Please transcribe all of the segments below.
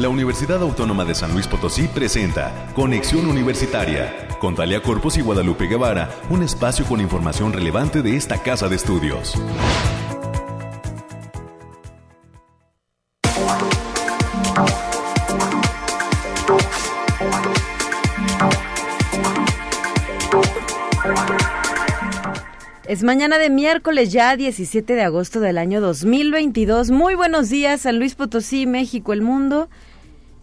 la Universidad Autónoma de San Luis Potosí presenta Conexión Universitaria con Talia Corpus y Guadalupe Guevara, un espacio con información relevante de esta casa de estudios. Es mañana de miércoles ya 17 de agosto del año 2022. Muy buenos días San Luis Potosí, México, el mundo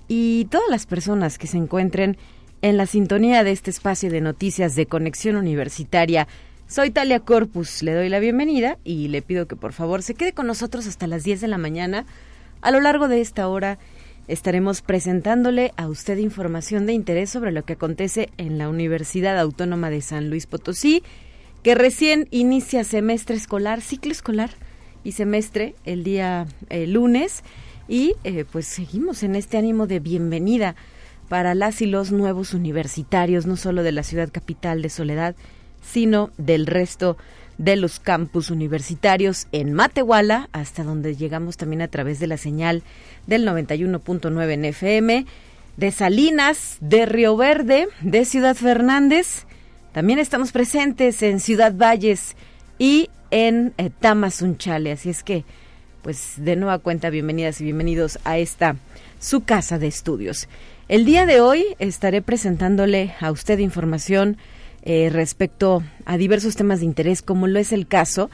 y todas las personas que se encuentren en la sintonía de este espacio de noticias de conexión universitaria. Soy Talia Corpus, le doy la bienvenida y le pido que por favor se quede con nosotros hasta las 10 de la mañana. A lo largo de esta hora estaremos presentándole a usted información de interés sobre lo que acontece en la Universidad Autónoma de San Luis Potosí que recién inicia semestre escolar, ciclo escolar y semestre el día eh, lunes y eh, pues seguimos en este ánimo de bienvenida para las y los nuevos universitarios, no solo de la ciudad capital de Soledad, sino del resto de los campus universitarios en Matehuala, hasta donde llegamos también a través de la señal del 91.9 en FM, de Salinas, de Río Verde, de Ciudad Fernández, también estamos presentes en Ciudad Valles y en eh, Tamazunchale, así es que, pues de nueva cuenta, bienvenidas y bienvenidos a esta su casa de estudios. El día de hoy estaré presentándole a usted información eh, respecto a diversos temas de interés, como lo es el caso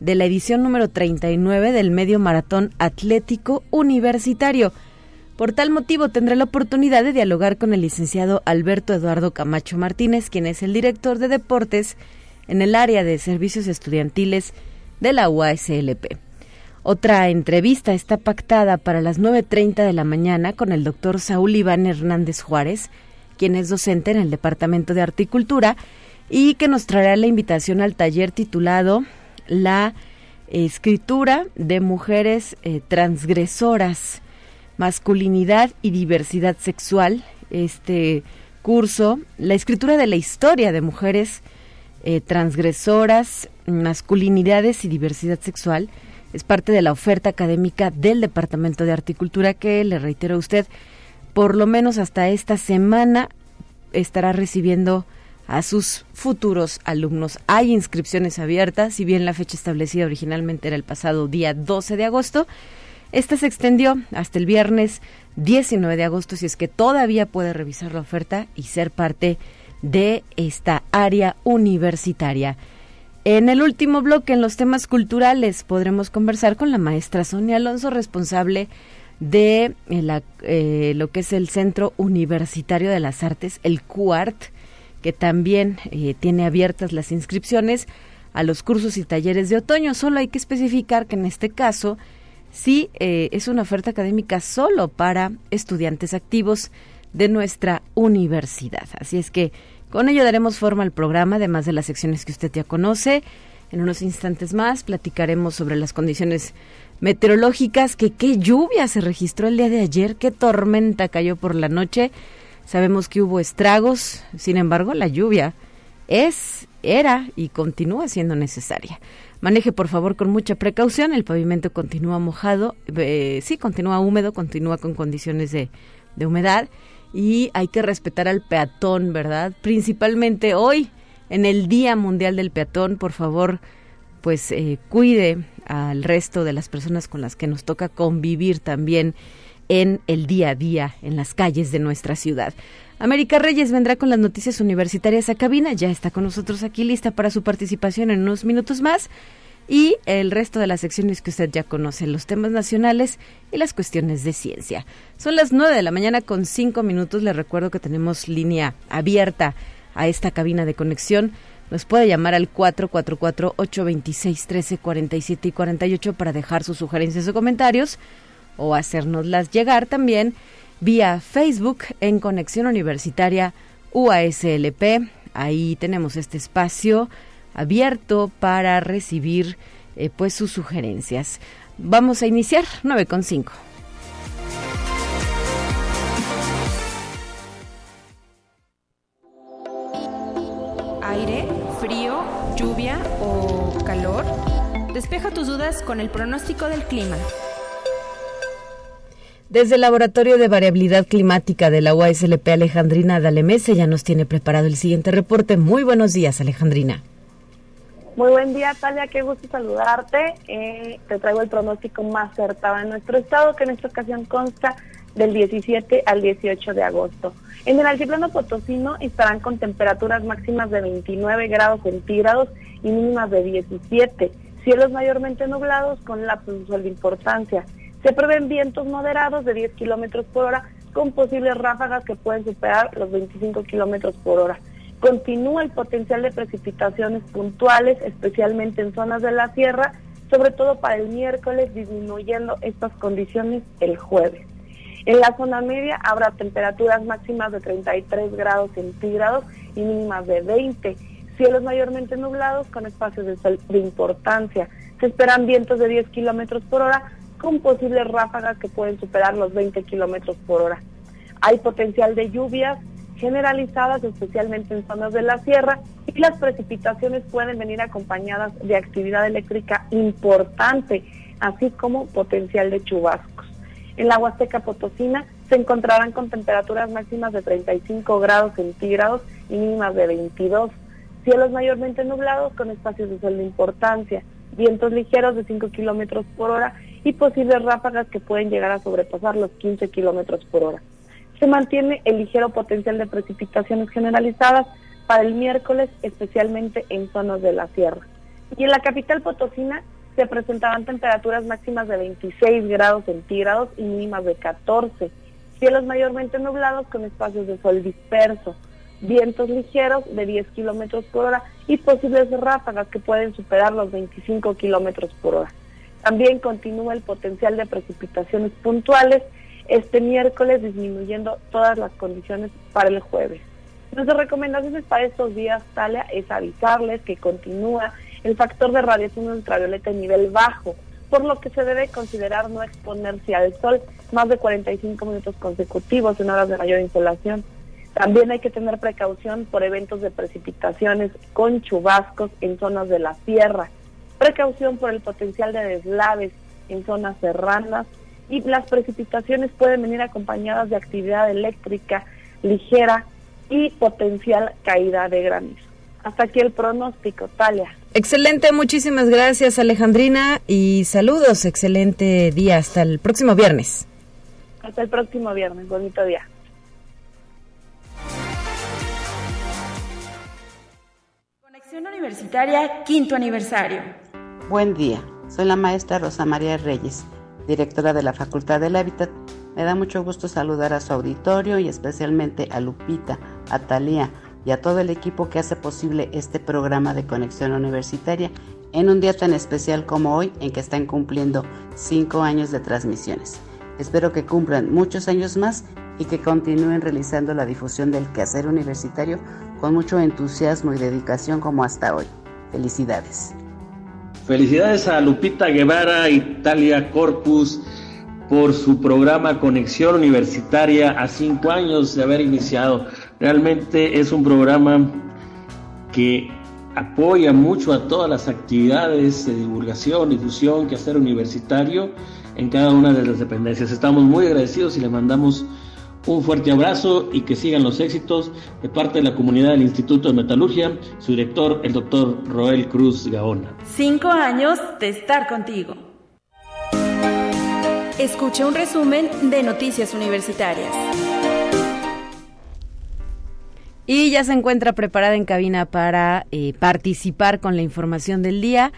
de la edición número 39 del Medio Maratón Atlético Universitario por tal motivo, tendré la oportunidad de dialogar con el licenciado Alberto Eduardo Camacho Martínez, quien es el director de deportes en el área de servicios estudiantiles de la UASLP. Otra entrevista está pactada para las 9.30 de la mañana con el doctor Saúl Iván Hernández Juárez, quien es docente en el Departamento de Articultura y que nos traerá la invitación al taller titulado La escritura de mujeres eh, transgresoras masculinidad y diversidad sexual, este curso, la escritura de la historia de mujeres eh, transgresoras, masculinidades y diversidad sexual, es parte de la oferta académica del Departamento de Articultura que, le reitero a usted, por lo menos hasta esta semana estará recibiendo a sus futuros alumnos. Hay inscripciones abiertas, si bien la fecha establecida originalmente era el pasado día 12 de agosto, esta se extendió hasta el viernes 19 de agosto, si es que todavía puede revisar la oferta y ser parte de esta área universitaria. En el último bloque, en los temas culturales, podremos conversar con la maestra Sonia Alonso, responsable de eh, eh, lo que es el Centro Universitario de las Artes, el CUART, que también eh, tiene abiertas las inscripciones a los cursos y talleres de otoño. Solo hay que especificar que en este caso sí es una oferta académica solo para estudiantes activos de nuestra universidad. Así es que con ello daremos forma al programa, además de las secciones que usted ya conoce. En unos instantes más platicaremos sobre las condiciones meteorológicas, que qué lluvia se registró el día de ayer, qué tormenta cayó por la noche. Sabemos que hubo estragos, sin embargo, la lluvia es, era y continúa siendo necesaria. Maneje por favor con mucha precaución, el pavimento continúa mojado, eh, sí, continúa húmedo, continúa con condiciones de, de humedad y hay que respetar al peatón, ¿verdad? Principalmente hoy, en el Día Mundial del Peatón, por favor, pues eh, cuide al resto de las personas con las que nos toca convivir también en el día a día en las calles de nuestra ciudad. América Reyes vendrá con las noticias universitarias a cabina, ya está con nosotros aquí lista para su participación en unos minutos más y el resto de las secciones que usted ya conoce, los temas nacionales y las cuestiones de ciencia. Son las nueve de la mañana con cinco minutos, le recuerdo que tenemos línea abierta a esta cabina de conexión. Nos puede llamar al 444-826-1347 y 48 para dejar sus sugerencias o comentarios o hacernoslas llegar también vía Facebook en Conexión Universitaria UASLP. Ahí tenemos este espacio abierto para recibir eh, pues sus sugerencias. Vamos a iniciar 9.5. Aire, frío, lluvia o calor. Despeja tus dudas con el pronóstico del clima. Desde el Laboratorio de Variabilidad Climática de la UASLP Alejandrina Dalemese ya nos tiene preparado el siguiente reporte. Muy buenos días, Alejandrina. Muy buen día, Talia, qué gusto saludarte. Eh, te traigo el pronóstico más acertado en nuestro estado, que en esta ocasión consta del 17 al 18 de agosto. En el altiplano potosino estarán con temperaturas máximas de 29 grados centígrados y mínimas de 17. Cielos mayormente nublados con lapsos de importancia. Se prevén vientos moderados de 10 kilómetros por hora con posibles ráfagas que pueden superar los 25 kilómetros por hora. Continúa el potencial de precipitaciones puntuales, especialmente en zonas de la sierra, sobre todo para el miércoles, disminuyendo estas condiciones el jueves. En la zona media habrá temperaturas máximas de 33 grados centígrados y mínimas de 20. Cielos mayormente nublados con espacios de de importancia. Se esperan vientos de 10 kilómetros por hora con posibles ráfagas que pueden superar los 20 kilómetros por hora. Hay potencial de lluvias generalizadas, especialmente en zonas de la sierra, y las precipitaciones pueden venir acompañadas de actividad eléctrica importante, así como potencial de chubascos. En la Huasteca Potosina se encontrarán con temperaturas máximas de 35 grados centígrados y mínimas de 22. Cielos mayormente nublados con espacios de sol de importancia, vientos ligeros de 5 kilómetros por hora y posibles ráfagas que pueden llegar a sobrepasar los 15 kilómetros por hora. Se mantiene el ligero potencial de precipitaciones generalizadas para el miércoles, especialmente en zonas de la sierra. Y en la capital potosina se presentaban temperaturas máximas de 26 grados centígrados y mínimas de 14. Cielos mayormente nublados con espacios de sol disperso. Vientos ligeros de 10 kilómetros por hora y posibles ráfagas que pueden superar los 25 kilómetros por hora. También continúa el potencial de precipitaciones puntuales este miércoles, disminuyendo todas las condiciones para el jueves. Nuestras recomendaciones para estos días, Talia, es avisarles que continúa el factor de radiación ultravioleta en nivel bajo, por lo que se debe considerar no exponerse al sol más de 45 minutos consecutivos en horas de mayor insolación. También hay que tener precaución por eventos de precipitaciones con chubascos en zonas de la sierra, precaución por el potencial de deslaves en zonas serranas y las precipitaciones pueden venir acompañadas de actividad eléctrica ligera y potencial caída de granizo. Hasta aquí el pronóstico, Talia. Excelente, muchísimas gracias Alejandrina y saludos, excelente día, hasta el próximo viernes. Hasta el próximo viernes, bonito día. Conexión Universitaria, quinto aniversario. Buen día, soy la maestra Rosa María Reyes, directora de la Facultad del Hábitat. Me da mucho gusto saludar a su auditorio y especialmente a Lupita, a Talía y a todo el equipo que hace posible este programa de conexión universitaria en un día tan especial como hoy en que están cumpliendo cinco años de transmisiones. Espero que cumplan muchos años más y que continúen realizando la difusión del quehacer universitario con mucho entusiasmo y dedicación como hasta hoy. Felicidades. Felicidades a Lupita Guevara y Talia Corpus por su programa Conexión Universitaria a cinco años de haber iniciado. Realmente es un programa que apoya mucho a todas las actividades de divulgación, difusión, quehacer universitario en cada una de las dependencias. Estamos muy agradecidos y le mandamos un fuerte abrazo y que sigan los éxitos de parte de la comunidad del Instituto de Metalurgia, su director, el doctor Roel Cruz Gaona. Cinco años de estar contigo. Escucha un resumen de Noticias Universitarias. Y ya se encuentra preparada en cabina para eh, participar con la información del día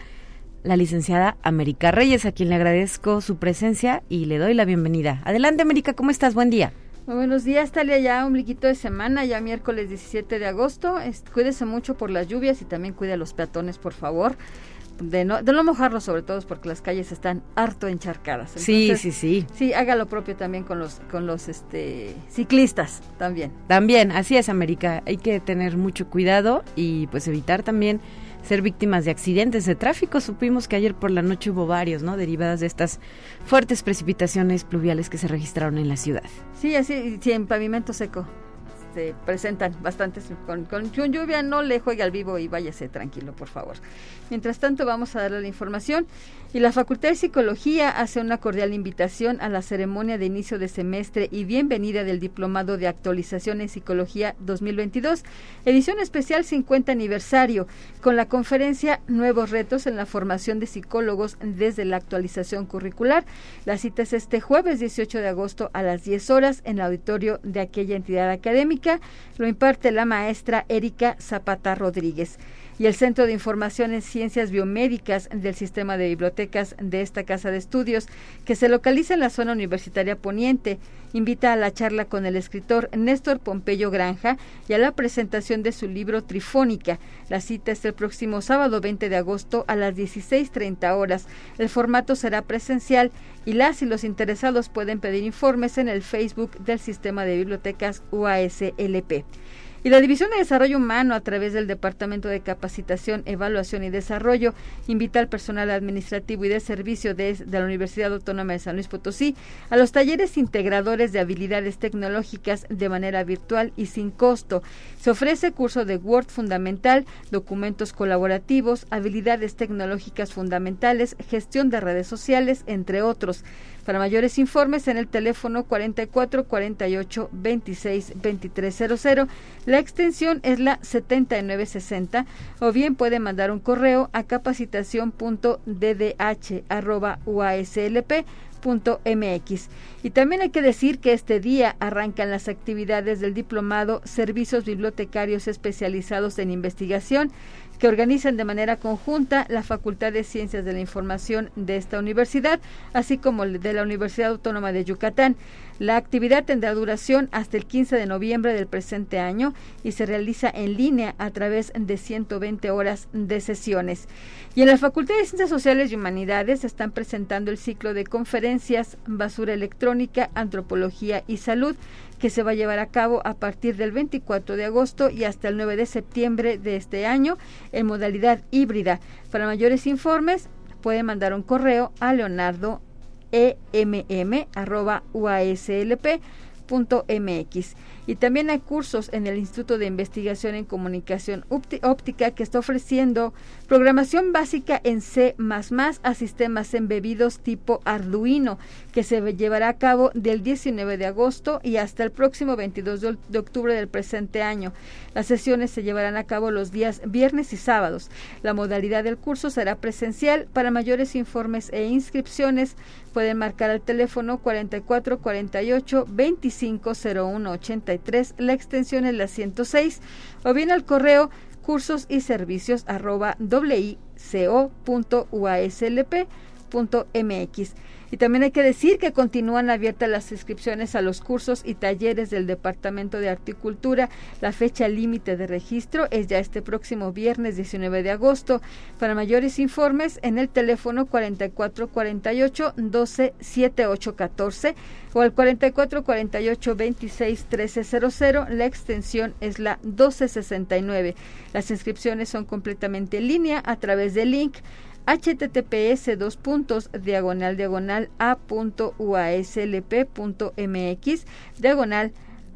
la licenciada América Reyes, a quien le agradezco su presencia y le doy la bienvenida. Adelante, América, ¿cómo estás? Buen día. Buenos días, Talia. Ya un bliquito de semana, ya miércoles 17 de agosto. cuídese mucho por las lluvias y también cuide a los peatones, por favor. De no, de no mojarlos sobre todo porque las calles están harto encharcadas. sí, sí, sí. Sí, haga lo propio también con los con los este ciclistas también. También, así es, América. Hay que tener mucho cuidado y pues evitar también ser víctimas de accidentes de tráfico. Supimos que ayer por la noche hubo varios, ¿no? Derivadas de estas fuertes precipitaciones pluviales que se registraron en la ciudad. Sí, así, sí, en pavimento seco. Se presentan bastantes con, con lluvia, no le juegue al vivo y váyase tranquilo, por favor. Mientras tanto, vamos a darle la información. Y la Facultad de Psicología hace una cordial invitación a la ceremonia de inicio de semestre y bienvenida del Diplomado de Actualización en Psicología 2022, edición especial 50 aniversario, con la conferencia Nuevos retos en la formación de psicólogos desde la actualización curricular. La cita es este jueves 18 de agosto a las 10 horas en el auditorio de aquella entidad académica. Lo imparte la maestra Erika Zapata Rodríguez y el Centro de Información en Ciencias Biomédicas del Sistema de Bibliotecas de esta Casa de Estudios, que se localiza en la zona universitaria poniente, invita a la charla con el escritor Néstor Pompeyo Granja y a la presentación de su libro Trifónica. La cita es el próximo sábado 20 de agosto a las 16.30 horas. El formato será presencial y las y los interesados pueden pedir informes en el Facebook del Sistema de Bibliotecas UASLP. Y la División de Desarrollo Humano, a través del Departamento de Capacitación, Evaluación y Desarrollo, invita al personal administrativo y de servicio de, la Universidad Autónoma de San Luis Potosí a los talleres integradores de habilidades tecnológicas de manera virtual y sin costo. Se ofrece curso de Word fundamental, documentos colaborativos, habilidades tecnológicas fundamentales, gestión de redes sociales, entre otros. Para mayores informes en el teléfono 44 48 26 2300, la extensión es la 7960 o bien puede mandar un correo a capacitación.ddh@uaslp.mx. Y también hay que decir que este día arrancan las actividades del diplomado Servicios Bibliotecarios Especializados en Investigación que organizan de manera conjunta la Facultad de Ciencias de la Información de esta universidad, así como de la Universidad Autónoma de Yucatán. La actividad tendrá duración hasta el 15 de noviembre del presente año y se realiza en línea a través de 120 horas de sesiones. Y en la Facultad de Ciencias Sociales y Humanidades están presentando el ciclo de conferencias Basura Electrónica, Antropología y Salud que se va a llevar a cabo a partir del 24 de agosto y hasta el 9 de septiembre de este año en modalidad híbrida. Para mayores informes puede mandar un correo a leonardo y también hay cursos en el Instituto de Investigación en Comunicación Óptica que está ofreciendo programación básica en C a sistemas embebidos tipo Arduino, que se llevará a cabo del 19 de agosto y hasta el próximo 22 de octubre del presente año. Las sesiones se llevarán a cabo los días viernes y sábados. La modalidad del curso será presencial. Para mayores informes e inscripciones pueden marcar al teléfono 4448 2501 la extensión es la 106, o bien al correo cursos y servicios arroba wico.uaslp.mx. Y también hay que decir que continúan abiertas las inscripciones a los cursos y talleres del Departamento de Articultura. La fecha límite de registro es ya este próximo viernes 19 de agosto. Para mayores informes, en el teléfono 4448 12 14 o al 4448 26 1300. La extensión es la 1269. Las inscripciones son completamente en línea a través del link https dos puntos diagonal diagonal a punto uaslp.mx diagonal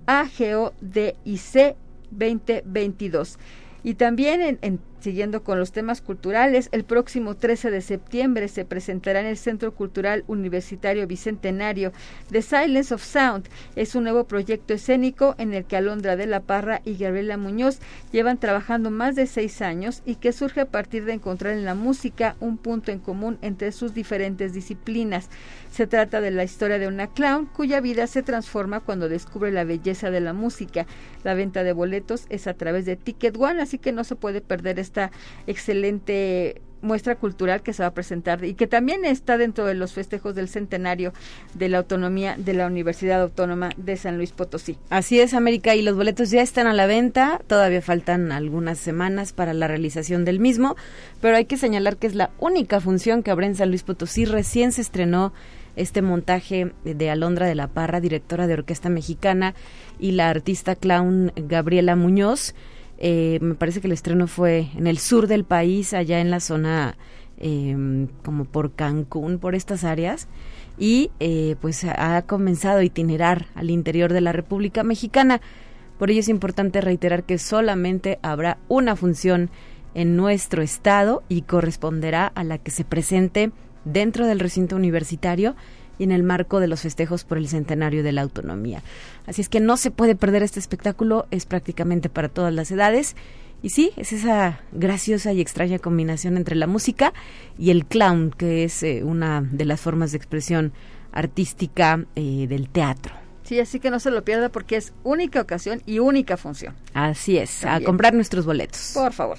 AGODIC 2022. Y también en Siguiendo con los temas culturales, el próximo 13 de septiembre se presentará en el Centro Cultural Universitario Bicentenario The Silence of Sound. Es un nuevo proyecto escénico en el que Alondra de la Parra y Gabriela Muñoz llevan trabajando más de seis años y que surge a partir de encontrar en la música un punto en común entre sus diferentes disciplinas. Se trata de la historia de una clown cuya vida se transforma cuando descubre la belleza de la música. La venta de boletos es a través de Ticket One, así que no se puede perder esta excelente muestra cultural que se va a presentar y que también está dentro de los festejos del centenario de la autonomía de la Universidad Autónoma de San Luis Potosí. Así es, América, y los boletos ya están a la venta, todavía faltan algunas semanas para la realización del mismo, pero hay que señalar que es la única función que habrá en San Luis Potosí, recién se estrenó este montaje de Alondra de la Parra, directora de orquesta mexicana, y la artista clown Gabriela Muñoz. Eh, me parece que el estreno fue en el sur del país, allá en la zona em, como por Cancún, por estas áreas, y eh, pues ha comenzado a itinerar al interior de la República Mexicana. Por ello es importante reiterar que solamente habrá una función en nuestro estado y corresponderá a la que se presente dentro del recinto universitario y en el marco de los festejos por el centenario de la autonomía. Así es que no se puede perder este espectáculo, es prácticamente para todas las edades. Y sí, es esa graciosa y extraña combinación entre la música y el clown, que es eh, una de las formas de expresión artística eh, del teatro. Sí, así que no se lo pierda porque es única ocasión y única función. Así es, a comprar nuestros boletos. Por favor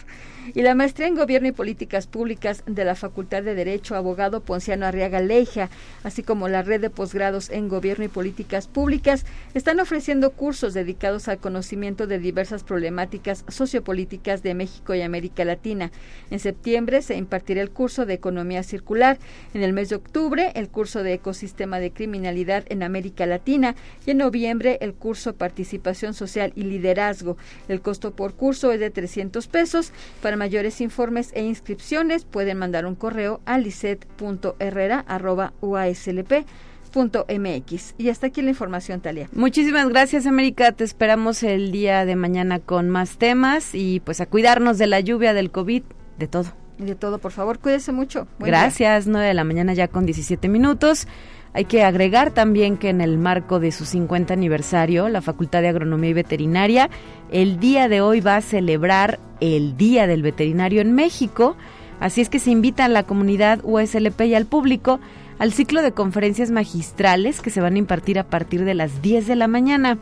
y la maestría en Gobierno y Políticas Públicas de la Facultad de Derecho, abogado Ponciano Arriaga Leija, así como la red de posgrados en Gobierno y Políticas Públicas, están ofreciendo cursos dedicados al conocimiento de diversas problemáticas sociopolíticas de México y América Latina. En septiembre se impartirá el curso de Economía Circular, en el mes de octubre el curso de Ecosistema de Criminalidad en América Latina y en noviembre el curso Participación Social y Liderazgo. El costo por curso es de 300 pesos. Para mayores informes e inscripciones pueden mandar un correo a liset.herrera.uaslp.mx. Y hasta aquí la información, Talia. Muchísimas gracias, América. Te esperamos el día de mañana con más temas y pues a cuidarnos de la lluvia, del COVID, de todo. De todo, por favor, cuídese mucho. gracias, 9 de la mañana ya con 17 minutos. Hay que agregar también que en el marco de su 50 aniversario, la Facultad de Agronomía y Veterinaria el día de hoy va a celebrar el Día del Veterinario en México. Así es que se invita a la comunidad USLP y al público al ciclo de conferencias magistrales que se van a impartir a partir de las 10 de la mañana.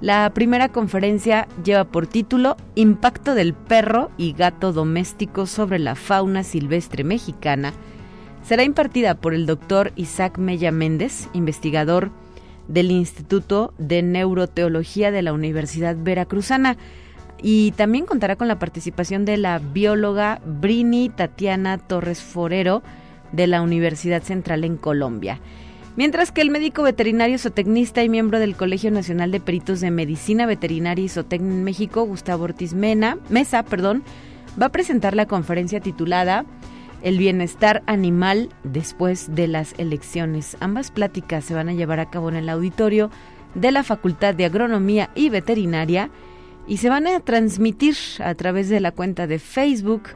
La primera conferencia lleva por título Impacto del perro y gato doméstico sobre la fauna silvestre mexicana será impartida por el doctor Isaac Mella Méndez, investigador del Instituto de Neuroteología de la Universidad Veracruzana. Y también contará con la participación de la bióloga Brini Tatiana Torres Forero de la Universidad Central en Colombia. Mientras que el médico veterinario zootecnista y miembro del Colegio Nacional de Peritos de Medicina Veterinaria y Zootecnia en México, Gustavo Ortiz Mena, Mesa, perdón, va a presentar la conferencia titulada el bienestar animal después de las elecciones. Ambas pláticas se van a llevar a cabo en el auditorio de la Facultad de Agronomía y Veterinaria y se van a transmitir a través de la cuenta de Facebook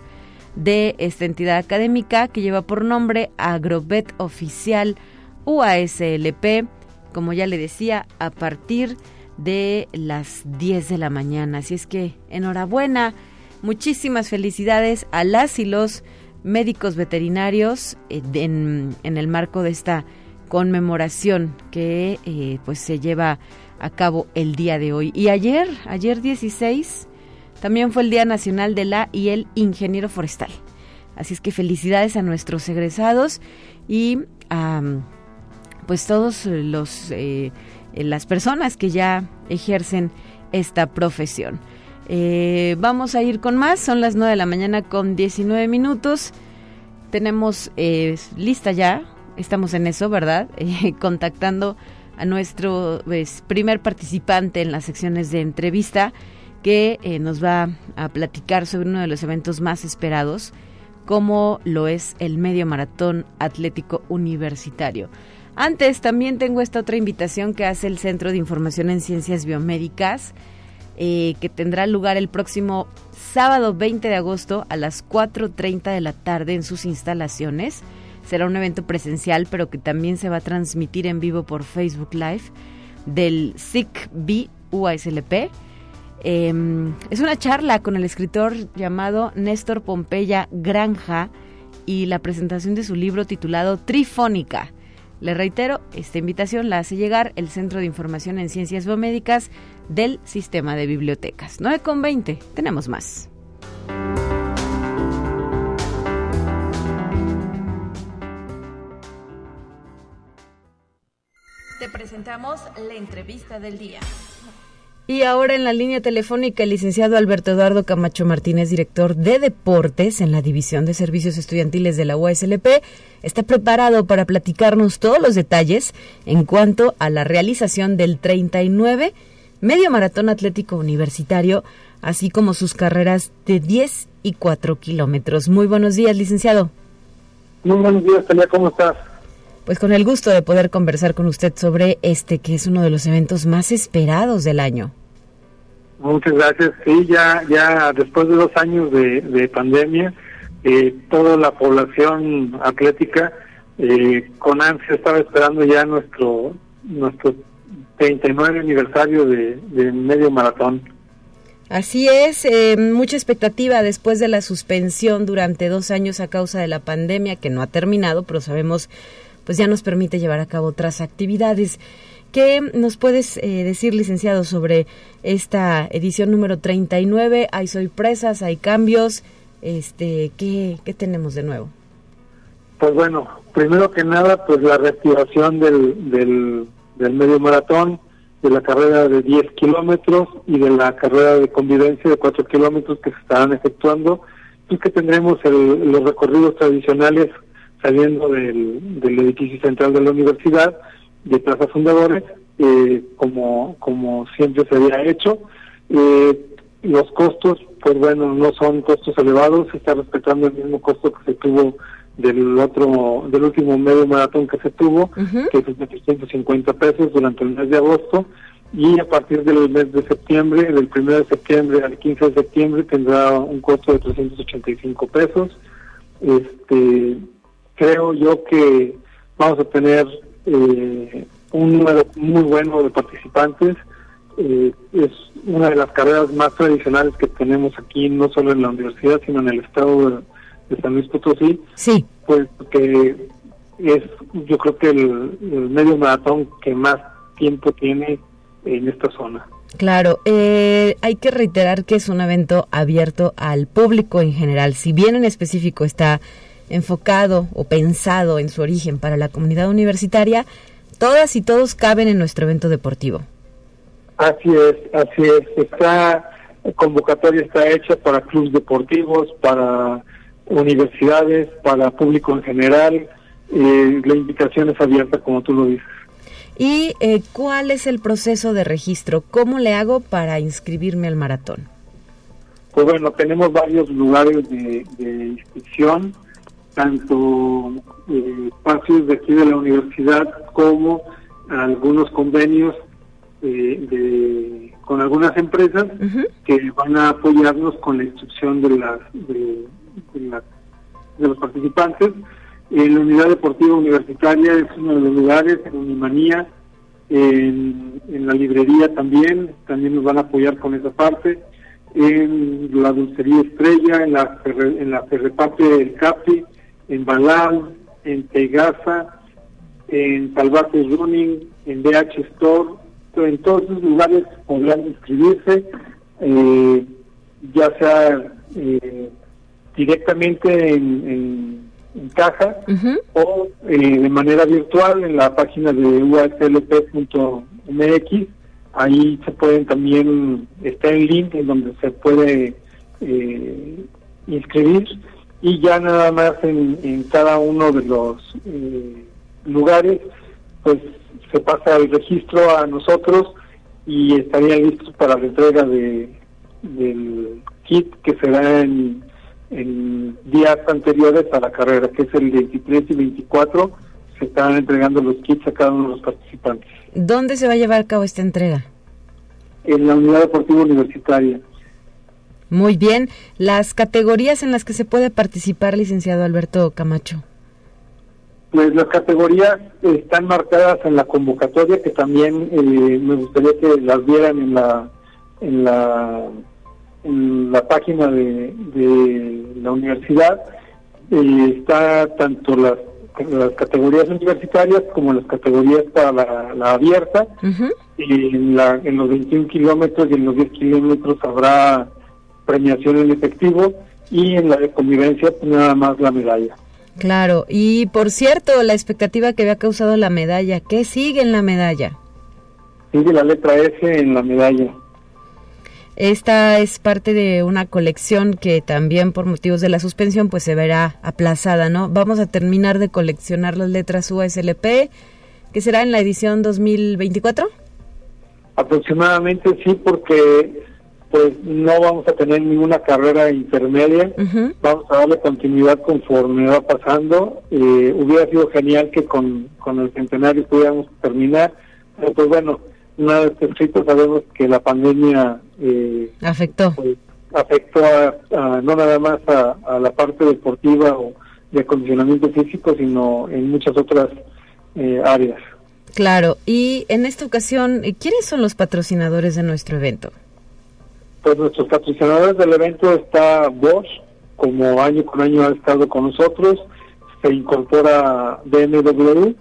de esta entidad académica que lleva por nombre Agrovet Oficial UASLP, como ya le decía, a partir de las 10 de la mañana. Así es que enhorabuena, muchísimas felicidades a las y los médicos veterinarios eh, en, el marco de esta conmemoración que eh, pues se lleva a cabo el día de hoy. Y ayer, ayer 16, también fue el Día Nacional de la y el Ingeniero Forestal. Así es que felicidades a nuestros egresados y a pues todos los eh, las personas que ya ejercen esta profesión. Eh, vamos a ir con más, son las 9 de la mañana con 19 minutos. Tenemos eh, lista ya, estamos en eso, ¿verdad? Eh, contactando a nuestro pues, primer participante en las secciones de entrevista que nos va a platicar sobre uno de los eventos más esperados, como lo es el Medio Maratón Atlético Universitario. Antes también tengo esta otra invitación que hace el Centro de Información en Ciencias Biomédicas eh, que tendrá lugar el próximo sábado 20 de agosto a las 4.30 de la tarde en sus instalaciones. Será un evento presencial, pero que también se va a transmitir en vivo por Facebook Live del SICB UASLP. Em, es una charla con el escritor llamado Néstor Pompeya Granja y la presentación de su libro titulado Trifónica le reitero, esta invitación la hace llegar el Centro de Información en Ciencias Biomédicas del Sistema de Bibliotecas. 9 con 20, tenemos más. Te presentamos la entrevista del día. Y ahora en la línea telefónica el licenciado Alberto Eduardo Camacho Martínez, director de deportes en la División de Servicios Estudiantiles de la USLP, está preparado para platicarnos todos los detalles en cuanto a la realización del 39 Medio Maratón Atlético Universitario, así como sus carreras de 10 y 4 kilómetros. Muy buenos días, licenciado. Muy buenos días, Talia, ¿cómo estás? Pues con el gusto de poder conversar con usted sobre este que es uno de los eventos más esperados del año. Muchas gracias. Sí, ya, ya después de dos años de, pandemia, eh, toda la población atlética eh, con ansia estaba esperando ya nuestro nuestro 39 aniversario de, medio maratón. Así es, eh, mucha expectativa después de la suspensión durante dos años a causa de la pandemia que no ha terminado, pero sabemos pues ya nos permite llevar a cabo otras actividades. ¿Qué nos puedes eh, decir, licenciado, sobre esta edición número 39? ¿Hay sorpresas, hay cambios? Este, ¿qué, ¿Qué tenemos de nuevo? Pues bueno, primero que nada, pues la reactivación del, del, del medio maratón, de la carrera de 10 kilómetros y de la carrera de convivencia de 4 kilómetros que se estarán efectuando, y que tendremos los recorridos tradicionales saliendo del, del edificio central de la universidad de Plaza Fundadores, eh, como, como siempre se había hecho. Eh, los costos, pues bueno, no son costos elevados, se está respetando el mismo costo que se tuvo del otro, del último medio maratón que se tuvo, que es de 350 pesos durante el mes de agosto, y a partir del mes de septiembre, del 1 de septiembre al 15 de septiembre, tendrá un costo de 385 pesos. Este, creo yo que vamos a tener eh, un número muy bueno de participantes. Eh, es una de las carreras más tradicionales que tenemos aquí, no solo en la universidad, sino en el estado de, San Luis Potosí. Sí. Pues que es, yo creo que el, medio maratón que más tiempo tiene en esta zona. Claro, eh, hay que reiterar que es un evento abierto al público en general. Si bien en específico está enfocado o pensado en su origen para la comunidad universitaria, todas y todos caben en nuestro evento deportivo. Así es, así es. Esta convocatoria está hecha para clubes deportivos, para universidades, para público en general. Eh, la invitación es abierta, como tú lo dices. ¿Y eh, cuál es el proceso de registro? ¿Cómo le hago para inscribirme al maratón? Pues bueno, tenemos varios lugares de, de inscripción tanto eh, espacios de aquí de la universidad como algunos convenios eh, de, con algunas empresas que van a apoyarnos con la instrucción de, las, de, los participantes. En la unidad deportiva universitaria es uno de los lugares, en Unimanía, en, en la librería también, también nos van a apoyar con esa parte en la dulcería estrella, en la en la ferrepate del CAPI, en Balam, en Tegasa, en Salvajes Running, en DH Store, en todos esos lugares podrán inscribirse, eh, ya sea eh, directamente en, caja o eh, de manera virtual en la página de uslp.mx. Ahí se pueden también, está el link en donde se puede inscribir y ya nada más en, cada uno de los eh, lugares pues se pasa el registro a nosotros y estaría listo para la entrega de del kit que será en, en días anteriores a la carrera, que es el 23 y 24, se estarán entregando los kits a cada uno de los participantes. ¿Dónde se va a llevar a cabo esta entrega? En la unidad deportiva universitaria. Muy bien. Las categorías en las que se puede participar, licenciado Alberto Camacho. Pues las categorías están marcadas en la convocatoria, que también eh, me gustaría que las vieran en la en la en la página de, la universidad. Eh, está tanto las, las categorías universitarias como las categorías para la, abierta. y en, la, en los 21 kilómetros y en los 10 kilómetros habrá premiación en efectivo y en la de convivencia pues, nada más la medalla. Claro, y por cierto, la expectativa que había causado la medalla, ¿qué sigue en la medalla? Sigue la letra S en la medalla. Esta es parte de una colección que también por motivos de la suspensión pues se verá aplazada, ¿no? Vamos a terminar de coleccionar las letras USLP, que será en la edición 2024. Aproximadamente sí, porque pues no vamos a tener ninguna carrera intermedia, vamos a darle continuidad conforme va pasando. Eh, hubiera sido genial que con, con el centenario pudiéramos terminar, pero pues bueno, nada está escrito, sabemos que la pandemia eh, afectó. Pues, afectó a, no nada más a, la parte deportiva o de acondicionamiento físico, sino en muchas otras eh, áreas. Claro, y en esta ocasión, ¿quiénes son los patrocinadores de nuestro evento? Pues nuestros patrocinadores del evento está Bosch, como año con año ha estado con nosotros, se incorpora BMW,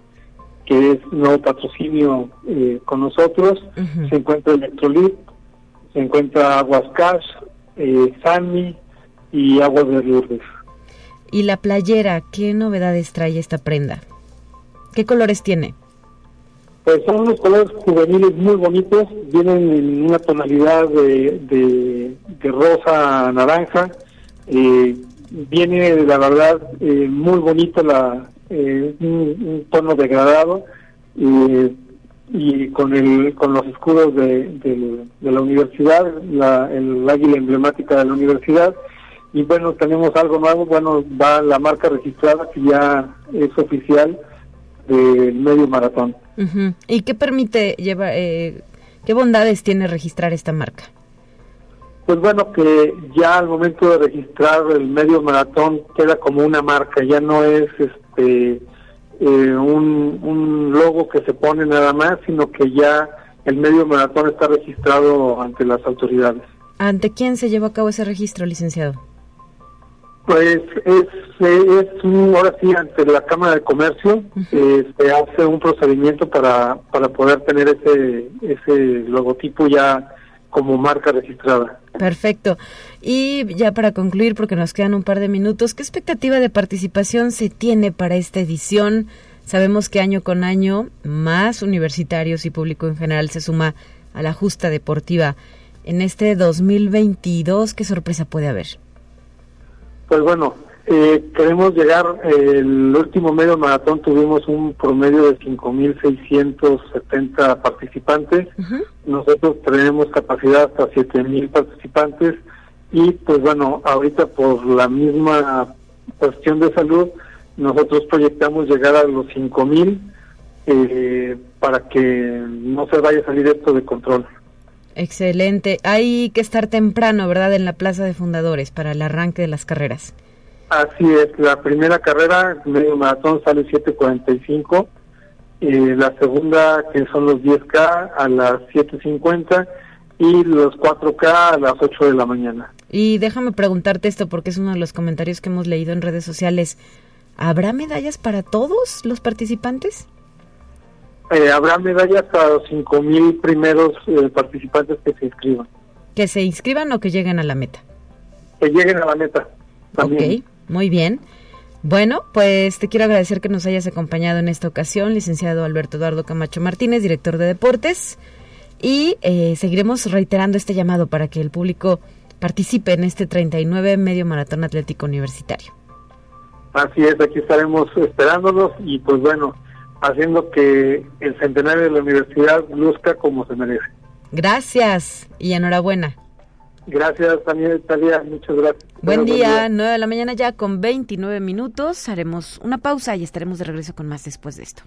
que es nuevo patrocinio eh, con nosotros, se encuentra Electrolit, se encuentra Aguas Cash, eh, Sami y Aguas de Lourdes. ¿Y la playera, qué novedades trae esta prenda? ¿Qué colores tiene? Pues son unos colores juveniles muy bonitos, vienen en una tonalidad de, de, rosa naranja, eh, viene la verdad eh, muy bonito la eh, un, tono degradado y con el con los escudos de, de, la universidad, la, el águila emblemática de la universidad y bueno tenemos algo nuevo, bueno va la marca registrada que ya es oficial del medio maratón. ¿Y qué permite llevar, eh, qué bondades tiene registrar esta marca? Pues bueno, que ya al momento de registrar el medio maratón queda como una marca, ya no es este eh, un, un logo que se pone nada más, sino que ya el medio maratón está registrado ante las autoridades. ¿Ante quién se llevó a cabo ese registro, licenciado? Pues es, es un, ahora sí, ante la Cámara de Comercio eh, se hace un procedimiento para, para poder tener ese, ese logotipo ya como marca registrada. Perfecto. Y ya para concluir, porque nos quedan un par de minutos, ¿qué expectativa de participación se tiene para esta edición? Sabemos que año con año más universitarios y público en general se suma a la justa deportiva. En este 2022, ¿qué sorpresa puede haber? Pues bueno, eh, queremos llegar, el último medio maratón tuvimos un promedio de 5.670 participantes, nosotros tenemos capacidad hasta 7.000 participantes y pues bueno, ahorita por la misma cuestión de salud, nosotros proyectamos llegar a los 5.000 eh, para que no se vaya a salir esto de control. Excelente. Hay que estar temprano, ¿verdad?, en la Plaza de Fundadores para el arranque de las carreras. Así es. La primera carrera, medio maratón, sale 7.45. Eh, la segunda, que son los 10K, a las 7.50. Y los 4K a las 8 de la mañana. Y déjame preguntarte esto porque es uno de los comentarios que hemos leído en redes sociales. ¿Habrá medallas para todos los participantes? Eh, habrá medallas para los 5.000 primeros eh, participantes que se inscriban. ¿Que se inscriban o que lleguen a la meta? Que lleguen a la meta. También. Ok, muy bien. Bueno, pues te quiero agradecer que nos hayas acompañado en esta ocasión, licenciado Alberto Eduardo Camacho Martínez, director de deportes, y eh, seguiremos reiterando este llamado para que el público participe en este 39 Medio Maratón Atlético Universitario. Así es, aquí estaremos esperándonos y pues bueno, haciendo que el centenario de la universidad luzca como se merece. Gracias y enhorabuena. Gracias también, Talia. Muchas gracias. Buen día, 9 de la mañana ya con 29 minutos. Haremos una pausa y estaremos de regreso con más después de esto.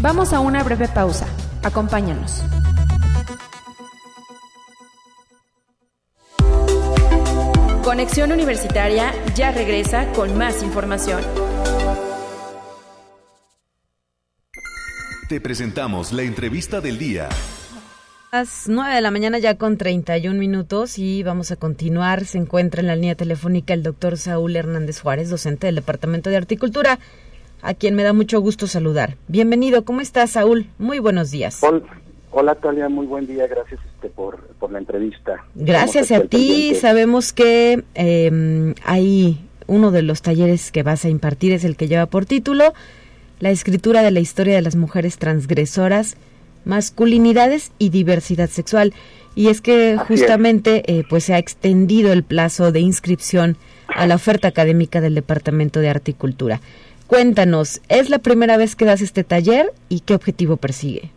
Vamos a una breve pausa. Acompáñanos. Conexión Universitaria ya regresa con más información. Te presentamos la entrevista del día. Las 9 de la mañana ya con 31 minutos y vamos a continuar. Se encuentra en la línea telefónica el doctor Saúl Hernández Juárez, docente del Departamento de Horticultura, a quien me da mucho gusto saludar. Bienvenido, ¿cómo estás, Saúl? Muy buenos días. Hola, Talia, muy buen día. Gracias este, por, la entrevista. Gracias a ti. Sabemos que eh, hay uno de los talleres que vas a impartir, es el que lleva por título La escritura de la historia de las mujeres transgresoras, masculinidades y diversidad sexual. Y es que justamente eh, pues se ha extendido el plazo de inscripción a la oferta académica del Departamento de Articultura. Cuéntanos, ¿es la primera vez que das este taller y qué objetivo persigue?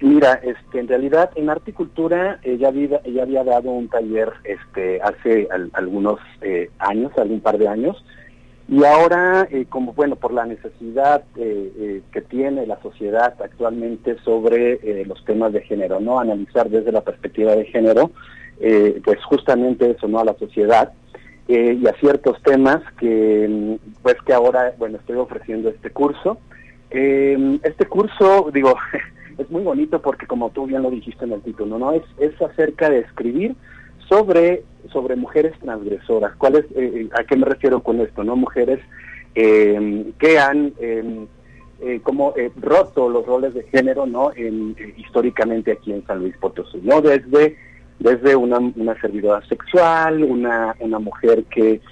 Mira, este, en realidad en articultura ella había, ella había dado un taller este, hace algunos eh, años, algún par de años, Y ahora, eh, como bueno, por la necesidad eh, eh, que tiene la sociedad actualmente sobre los temas de género, ¿no? Analizar desde la perspectiva de género, pues justamente eso, ¿no? A la sociedad y a ciertos temas que, mm, pues que ahora, bueno, estoy ofreciendo este curso. este curso, digo, es muy bonito porque como tú bien lo dijiste en el título, ¿no? Es, es acerca de escribir sobre, sobre mujeres transgresoras. ¿Cuál es, eh, eh, ¿A qué me refiero con esto? no Mujeres eh, que han como roto los roles de género no en, históricamente aquí en San Luis Potosí, ¿no? Desde, desde una, una servidora sexual, una, una mujer que,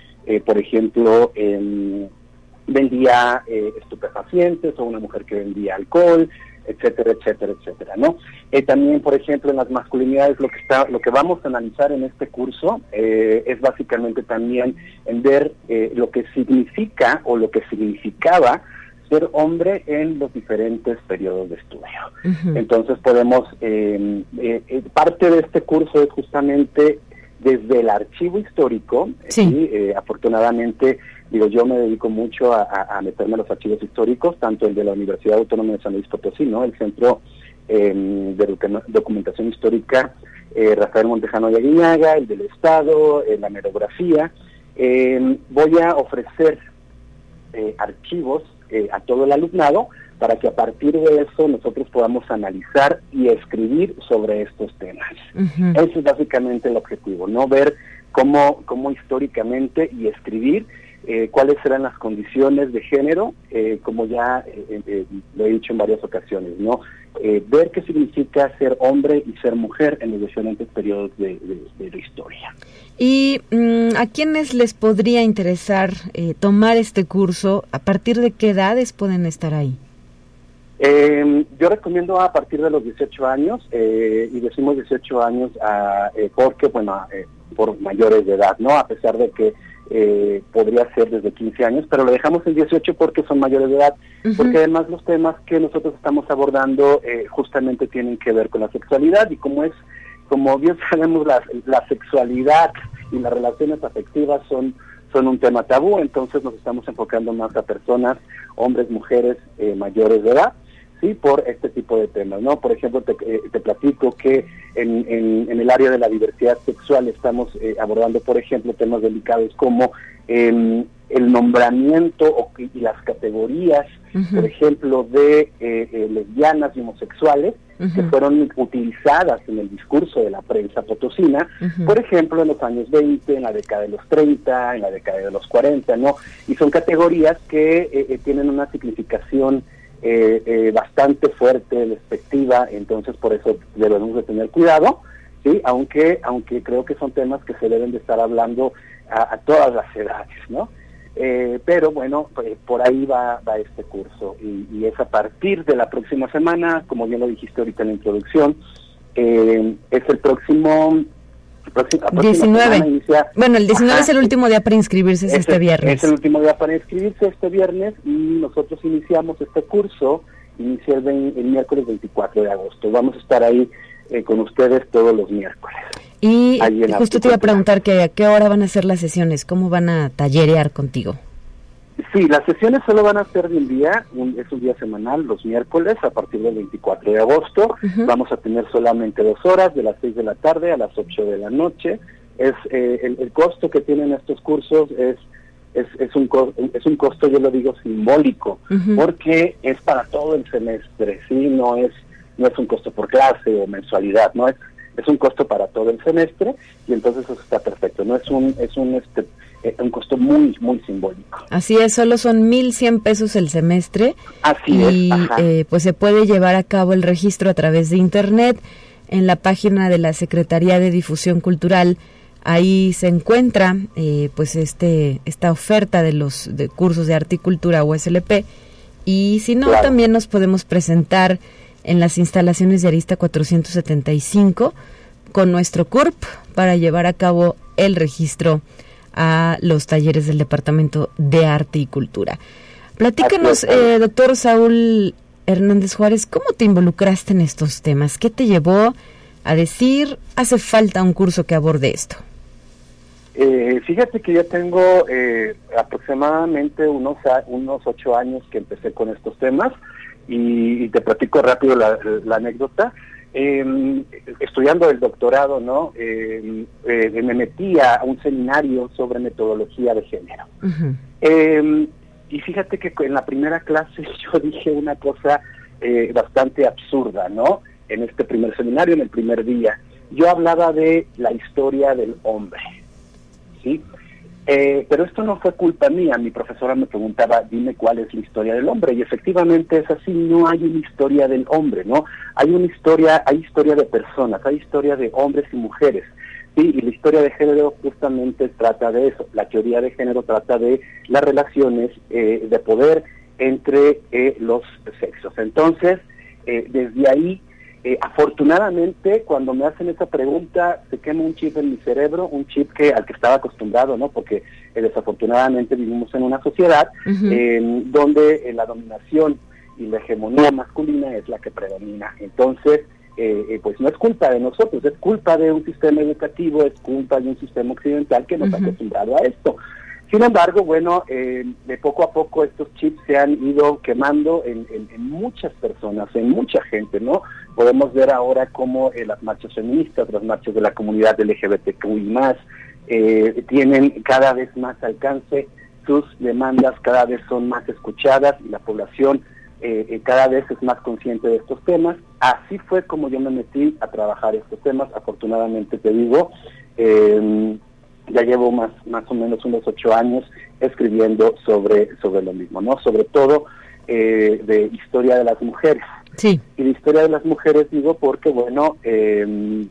por ejemplo, em, vendía estupefacientes o una mujer que vendía alcohol, etcétera, etcétera, etcétera, ¿no? Eh, también, por ejemplo, en las masculinidades lo que está, lo que vamos a analizar en este curso eh, es básicamente también en ver eh, lo que significa o lo que significaba ser hombre en los diferentes periodos de estudio. Entonces podemos, parte de este curso es justamente desde el archivo histórico, sí. afortunadamente Digo, yo me dedico mucho a, meterme a los archivos históricos, tanto el de la Universidad Autónoma de San Luis Potosí, ¿no? El Centro em, de Documentación Histórica eh, Rafael Montejano y Aguiñaga, el del Estado, eh, la merografía. Em, voy a ofrecer eh, archivos a todo el alumnado para que a partir de eso nosotros podamos analizar y escribir sobre estos temas. Ese es básicamente el objetivo, ¿no? Ver cómo, cómo históricamente y escribir eh, cuáles serán las condiciones de género, eh, como ya eh, lo he dicho en varias ocasiones, ¿no? ver qué significa ser hombre y ser mujer en los diferentes periodos de, la historia. ¿Y mm, a quiénes les podría interesar tomar este curso? ¿A partir de qué edades pueden estar ahí? yo recomiendo a partir de los 18 años, y decimos 18 años a, porque, bueno, por mayores de edad, ¿no? A pesar de que eh, podría ser desde 15 años, pero lo dejamos en 18 porque son mayores de edad, porque además los temas que nosotros estamos abordando eh, justamente tienen que ver con la sexualidad y como es, como bien sabemos, la, la sexualidad y las relaciones afectivas son son un tema tabú, entonces nos estamos enfocando más a personas, hombres, mujeres eh, mayores de edad, sí, por este tipo de temas, ¿no? Por ejemplo, te, eh, platico que en, en, el área de la diversidad sexual estamos eh, abordando, por ejemplo, temas delicados como em, el nombramiento y las categorías, por ejemplo, de eh, lesbianas y homosexuales, que fueron utilizadas en el discurso de la prensa potosina, por ejemplo, en los años 20, en la década de los 30, en la década de los 40, ¿no? Y son categorías que tienen una significación eh, eh, bastante fuerte, despectiva, entonces por eso debemos de tener cuidado, sí, aunque aunque creo que son temas que se deben de estar hablando a, todas las edades, ¿no? Eh, pero bueno, pues, por ahí va, va este curso y, es a partir de la próxima semana, como bien lo dijiste ahorita en la introducción, es el próximo 19. bueno, el 19 es el último día para inscribirse, es, este viernes. Es el último día para inscribirse este viernes y nosotros iniciamos este curso, inicia el, miércoles 24 de agosto. Vamos a estar ahí eh, con ustedes todos los miércoles. Y justo te iba a preguntar que a qué hora van a ser las sesiones, cómo van a tallerear contigo. Sí, las sesiones solo van a ser de un día, es un día semanal, los miércoles, a partir del 24 de agosto. Vamos a tener solamente dos horas, de las 6 de la tarde a las 8 de la noche. Es eh, el, costo que tienen estos cursos es es, es, un, es un costo, yo lo digo, simbólico, porque es para todo el semestre, ¿sí? No es, no es un costo por clase o mensualidad, no es, es un costo para todo el semestre y entonces eso está perfecto, no es un, es un, este, eh, un costo muy, muy simbólico. Así es, solo son 1.100 pesos el semestre. Así y, eh, pues se puede llevar a cabo el registro a través de Internet en la página de la Secretaría de Difusión Cultural. Ahí se encuentra eh, pues este esta oferta de los de cursos de arte y cultura USLP y si no también nos podemos presentar en las instalaciones de Arista 475 con nuestro CURP para llevar a cabo el registro a los talleres del Departamento de Arte y Cultura. Platícanos, eh, doctor Saúl Hernández Juárez, ¿cómo te involucraste en estos temas? ¿Qué te llevó a decir, hace falta un curso que aborde esto? Eh, fíjate que yo tengo eh, aproximadamente unos, unos ocho años que empecé con estos temas y, te platico rápido la, anécdota. Em, estudiando el doctorado, ¿no? Em, eh, me metí a un seminario sobre metodología de género. Em, y fíjate que en la primera clase yo dije una cosa bastante absurda, ¿no? En este primer seminario, en el primer día. Yo hablaba de la historia del hombre ¿sí? Eh, pero esto no fue culpa mía. Mi profesora me preguntaba, dime cuál es la historia del hombre. Y efectivamente es así, no hay una historia del hombre, ¿no? Hay una historia, hay historia de personas, hay historia de hombres y mujeres. Sí, y la historia de género justamente trata de eso. La teoría de género trata de las relaciones eh, de poder entre eh, los sexos. Entonces, desde ahí eh, afortunadamente, cuando me hacen esa pregunta, se quema un chip en mi cerebro, un chip que al que estaba acostumbrado, ¿no? Porque eh, desafortunadamente vivimos en una sociedad donde eh, la dominación y la hegemonía masculina es la que predomina. Entonces, pues no es culpa de nosotros, es culpa de un sistema educativo, es culpa de un sistema occidental que nos ha acostumbrado a esto. Sin embargo, bueno, eh, de poco a poco estos chips se han ido quemando en, muchas personas, en mucha gente, ¿no? Podemos ver ahora cómo eh, las marchas feministas, las marchas de la comunidad LGBTQI más, eh, tienen cada vez más alcance, sus demandas cada vez son más escuchadas y la población cada vez es más consciente de estos temas. Así fue como yo me metí a trabajar estos temas, afortunadamente te digo ya llevo más, más o menos unos ocho años escribiendo sobre, sobre lo mismo, ¿no? Sobre todo eh, de historia de las mujeres. Sí. Y de historia de las mujeres digo porque, bueno, em,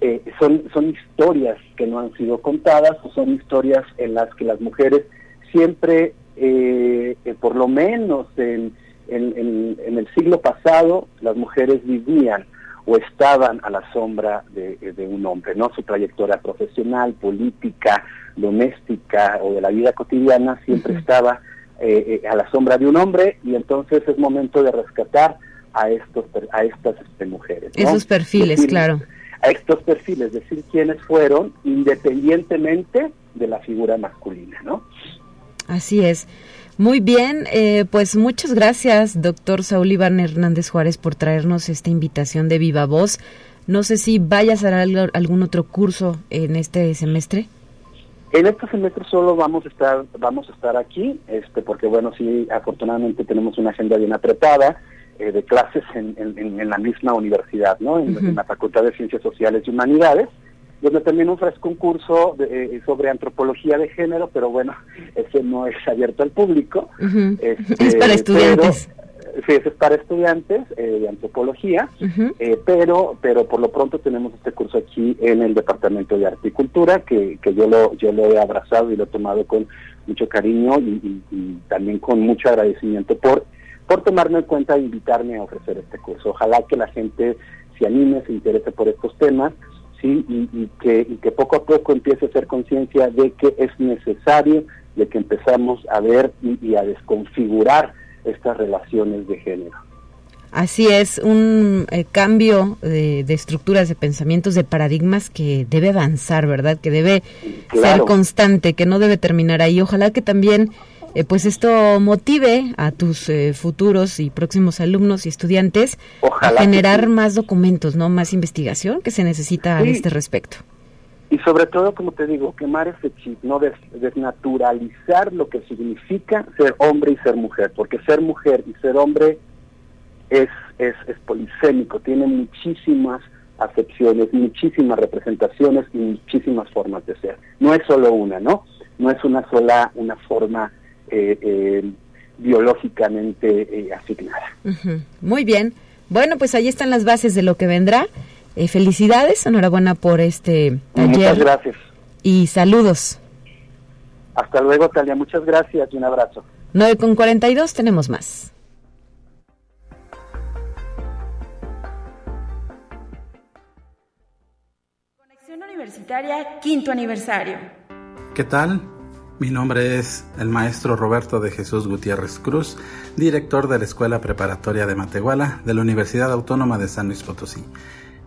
eh, son, son historias que no han sido contadas, o son historias en las que las mujeres siempre, eh, por lo menos en, en, en el siglo pasado, las mujeres vivían o estaban a la sombra de, un hombre, ¿no? Su trayectoria profesional, política, doméstica o de la vida cotidiana siempre estaba eh, eh, a la sombra de un hombre y entonces es momento de rescatar a estos a estas este, mujeres. Esos perfiles, claro. A estos perfiles, decir quiénes fueron independientemente de la figura masculina, ¿no? Así es. Muy bien, eh, pues muchas gracias, doctor Saúl Iván Hernández Juárez, por traernos esta invitación de Viva Voz. No sé si vayas a dar algún otro curso en este semestre. En este semestre solo vamos a estar, vamos a estar aquí, este, porque bueno, sí, afortunadamente tenemos una agenda bien apretada eh, de clases en, la misma universidad, ¿no? en la Facultad de Ciencias Sociales y Humanidades donde también ofrezco un curso eh, sobre antropología de género, pero bueno, ese no es abierto al público. Este, es para estudiantes. Sí, ese es para estudiantes eh, de antropología, eh, pero pero por lo pronto tenemos este curso aquí en el Departamento de Arte y Cultura, que, que yo, lo, yo lo he abrazado y lo he tomado con mucho cariño y, y también con mucho agradecimiento por, por tomarme en cuenta e invitarme a ofrecer este curso. Ojalá que la gente se anime, se interese por estos temas y, que, que poco a poco empiece a hacer conciencia de que es necesario de que empezamos a ver y, a desconfigurar estas relaciones de género. Así es, un eh, cambio de, estructuras, de pensamientos, de paradigmas que debe avanzar, ¿verdad? Que debe ser constante, que no debe terminar ahí. Ojalá que también eh, pues esto motive a tus eh, futuros y próximos alumnos y estudiantes a generar más documentos, ¿no? Más investigación que se necesita a este respecto. Y sobre todo, como te digo, quemar ese chip, no desnaturalizar lo que significa ser hombre y ser mujer, porque ser mujer y ser hombre es, es, es polisémico, tiene muchísimas acepciones, muchísimas representaciones y muchísimas formas de ser. No es solo una, ¿no? No es una sola, una forma eh, eh, biológicamente eh, asignada. Muy bien. Bueno, pues ahí están las bases de lo que vendrá. Felicidades, enhorabuena por este taller. Muchas gracias. Y saludos. Hasta luego, Talia. Muchas gracias y un abrazo. 9 con 42 tenemos más. Conexión Universitaria, quinto aniversario. ¿Qué tal? Mi nombre es el maestro Roberto de Jesús Gutiérrez Cruz, director de la Escuela Preparatoria de Matehuala de la Universidad Autónoma de San Luis Potosí.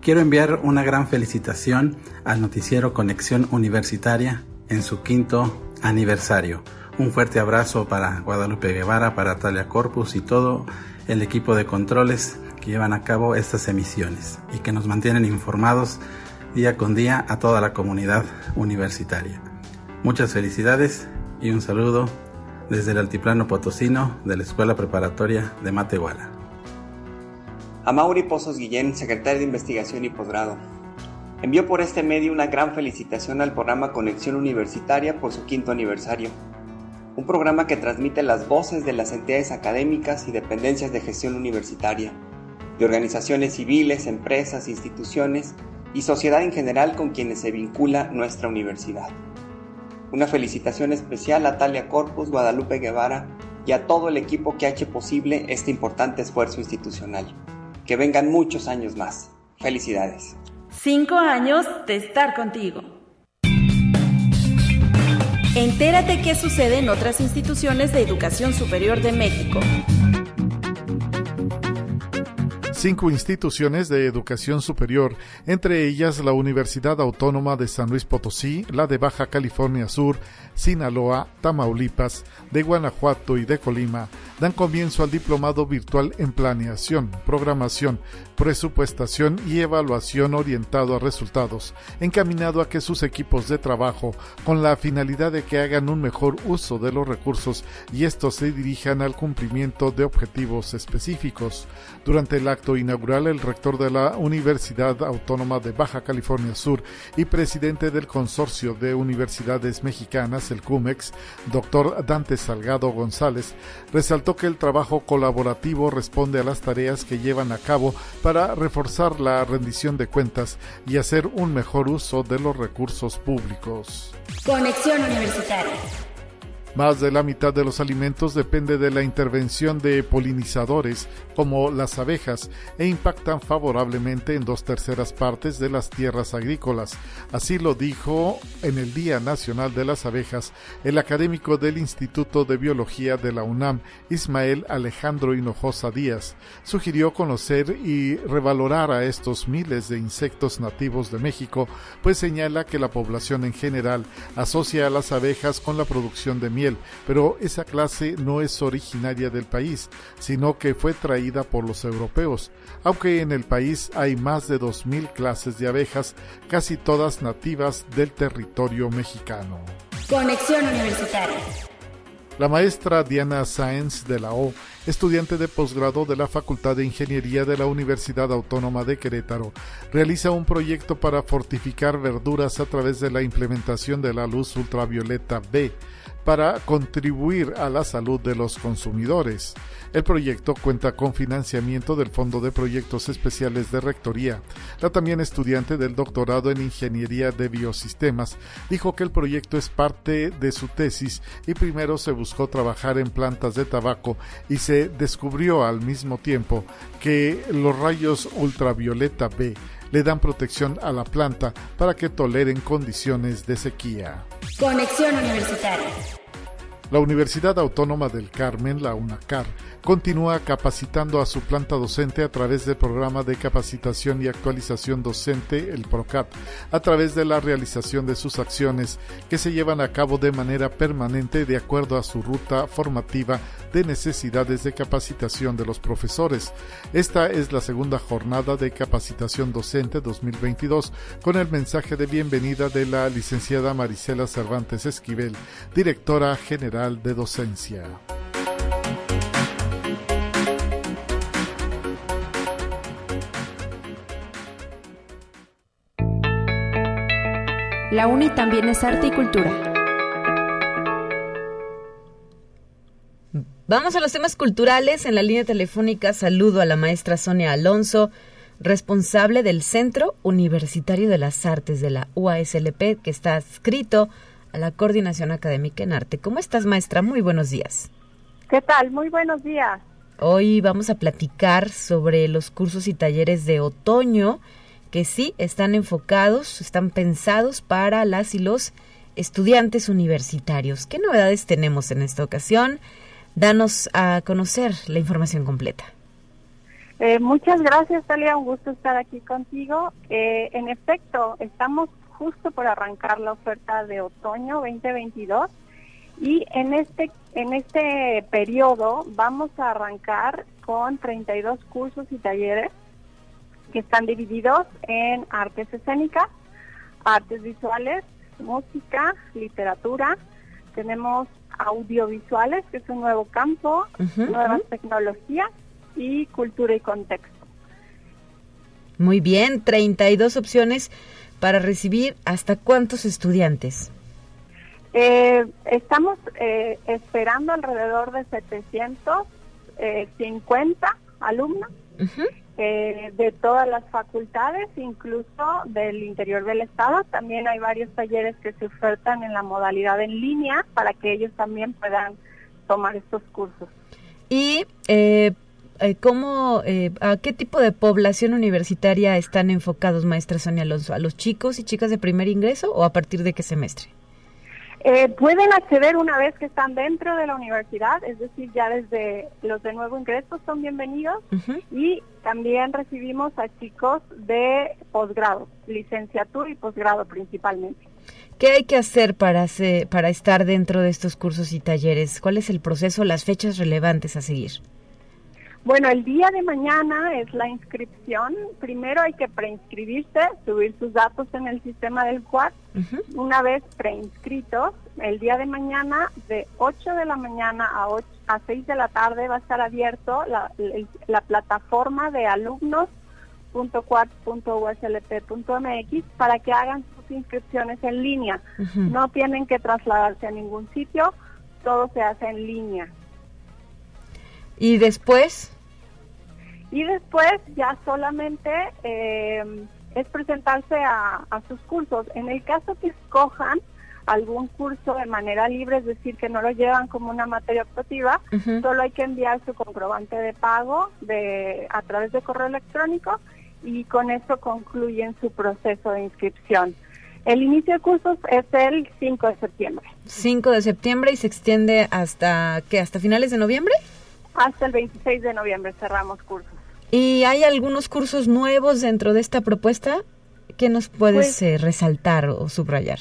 Quiero enviar una gran felicitación al noticiero Conexión Universitaria en su quinto aniversario. Un fuerte abrazo para Guadalupe Guevara, para Talia Corpus y todo el equipo de controles que llevan a cabo estas emisiones y que nos mantienen informados día con día a toda la comunidad universitaria. Muchas felicidades y un saludo desde el Altiplano Potosino de la Escuela Preparatoria de Matehuala. A Mauri Pozos Guillén, secretario de Investigación y Posgrado. Envío por este medio una gran felicitación al programa Conexión Universitaria por su quinto aniversario. Un programa que transmite las voces de las entidades académicas y dependencias de gestión universitaria, de organizaciones civiles, empresas, instituciones y sociedad en general con quienes se vincula nuestra universidad. Una felicitación especial a Talia Corpus, Guadalupe Guevara y a todo el equipo que ha hecho posible este importante esfuerzo institucional. Que vengan muchos años más. Felicidades. Cinco años de estar contigo. Entérate qué sucede en otras instituciones de educación superior de México cinco instituciones de educación superior, entre ellas la Universidad Autónoma de San Luis Potosí, la de Baja California Sur, Sinaloa, Tamaulipas, de Guanajuato y de Colima, dan comienzo al diplomado virtual en planeación, programación, presupuestación y evaluación orientado a resultados, encaminado a que sus equipos de trabajo, con la finalidad de que hagan un mejor uso de los recursos y estos se dirijan al cumplimiento de objetivos específicos. Durante el acto inaugural, el rector de la Universidad Autónoma de Baja California Sur y presidente del Consorcio de Universidades Mexicanas, el CUMEX, doctor Dante Salgado González, resaltó que el trabajo colaborativo responde a las tareas que llevan a cabo para reforzar la rendición de cuentas y hacer un mejor uso de los recursos públicos. Conexión Universitaria. Más de la mitad de los alimentos depende de la intervención de polinizadores como las abejas e impactan favorablemente en dos terceras partes de las tierras agrícolas. Así lo dijo en el Día Nacional de las Abejas el académico del Instituto de Biología de la UNAM, Ismael Alejandro Hinojosa Díaz. Sugirió conocer y revalorar a estos miles de insectos nativos de México, pues señala que la población en general asocia a las abejas con la producción de miel pero esa clase no es originaria del país, sino que fue traída por los europeos, aunque en el país hay más de 2.000 clases de abejas, casi todas nativas del territorio mexicano. Conexión Universitaria. La maestra Diana Sáenz de la O, estudiante de posgrado de la Facultad de Ingeniería de la Universidad Autónoma de Querétaro, realiza un proyecto para fortificar verduras a través de la implementación de la luz ultravioleta B para contribuir a la salud de los consumidores. El proyecto cuenta con financiamiento del Fondo de Proyectos Especiales de Rectoría. La también estudiante del doctorado en Ingeniería de Biosistemas dijo que el proyecto es parte de su tesis y primero se buscó trabajar en plantas de tabaco y se descubrió al mismo tiempo que los rayos ultravioleta B le dan protección a la planta para que toleren condiciones de sequía. Conexión Universitaria. La Universidad Autónoma del Carmen, la UNACAR, continúa capacitando a su planta docente a través del programa de capacitación y actualización docente, el PROCAT, a través de la realización de sus acciones que se llevan a cabo de manera permanente de acuerdo a su ruta formativa de necesidades de capacitación de los profesores. Esta es la segunda jornada de capacitación docente 2022 con el mensaje de bienvenida de la licenciada Marisela Cervantes Esquivel, directora general de docencia. La UNI también es arte y cultura. Vamos a los temas culturales. En la línea telefónica saludo a la maestra Sonia Alonso, responsable del Centro Universitario de las Artes de la UASLP, que está adscrito a la Coordinación Académica en Arte. ¿Cómo estás, maestra? Muy buenos días. ¿Qué tal? Muy buenos días. Hoy vamos a platicar sobre los cursos y talleres de otoño que sí están enfocados, están pensados para las y los estudiantes universitarios. ¿Qué novedades tenemos en esta ocasión? Danos a conocer la información completa. Eh, muchas gracias, Talia. Un gusto estar aquí contigo. Eh, en efecto, estamos justo por arrancar la oferta de otoño 2022 y en este en este periodo vamos a arrancar con 32 cursos y talleres que están divididos en artes escénicas, artes visuales, música, literatura. Tenemos audiovisuales, que es un nuevo campo, nuevas tecnologías y cultura y contexto. Muy bien, 32 opciones para recibir hasta cuántos estudiantes. Eh, estamos eh, esperando alrededor de 750 eh, alumnos de todas las facultades, incluso del interior del estado. También hay varios talleres que se ofertan en la modalidad en línea para que ellos también puedan tomar estos cursos. Y ¿cómo, a qué tipo de población universitaria están enfocados, maestra Sonia Alonso? ¿A los chicos y chicas de primer ingreso o a partir de qué semestre? Eh, pueden acceder una vez que están dentro de la universidad, es decir, ya desde los de nuevo ingreso son bienvenidos y también recibimos a chicos de posgrado, licenciatura y posgrado principalmente. ¿Qué hay que hacer para, para estar dentro de estos cursos y talleres? ¿Cuál es el proceso, las fechas relevantes a seguir? Bueno, el día de mañana es la inscripción. Primero hay que preinscribirse, subir sus datos en el sistema del CUAC. Una vez preinscritos, el día de mañana de 8 de la mañana a, 8, a 6 de la tarde va a estar abierto la, plataforma de alumnos.quad.uslp.mx para que hagan sus inscripciones en línea. No tienen que trasladarse a ningún sitio, todo se hace en línea. ¿Y después? Y después ya solamente eh, es presentarse a, sus cursos. En el caso que escojan algún curso de manera libre, es decir, que no lo llevan como una materia optativa, solo hay que enviar su comprobante de pago de, a través de correo electrónico y con eso concluyen su proceso de inscripción. El inicio de cursos es el 5 de septiembre. 5 de septiembre y se extiende hasta, ¿qué? ¿Hasta finales de noviembre? Hasta el 26 de noviembre cerramos cursos. ¿Y hay algunos cursos nuevos dentro de esta propuesta? que nos puedes pues eh, resaltar o subrayar?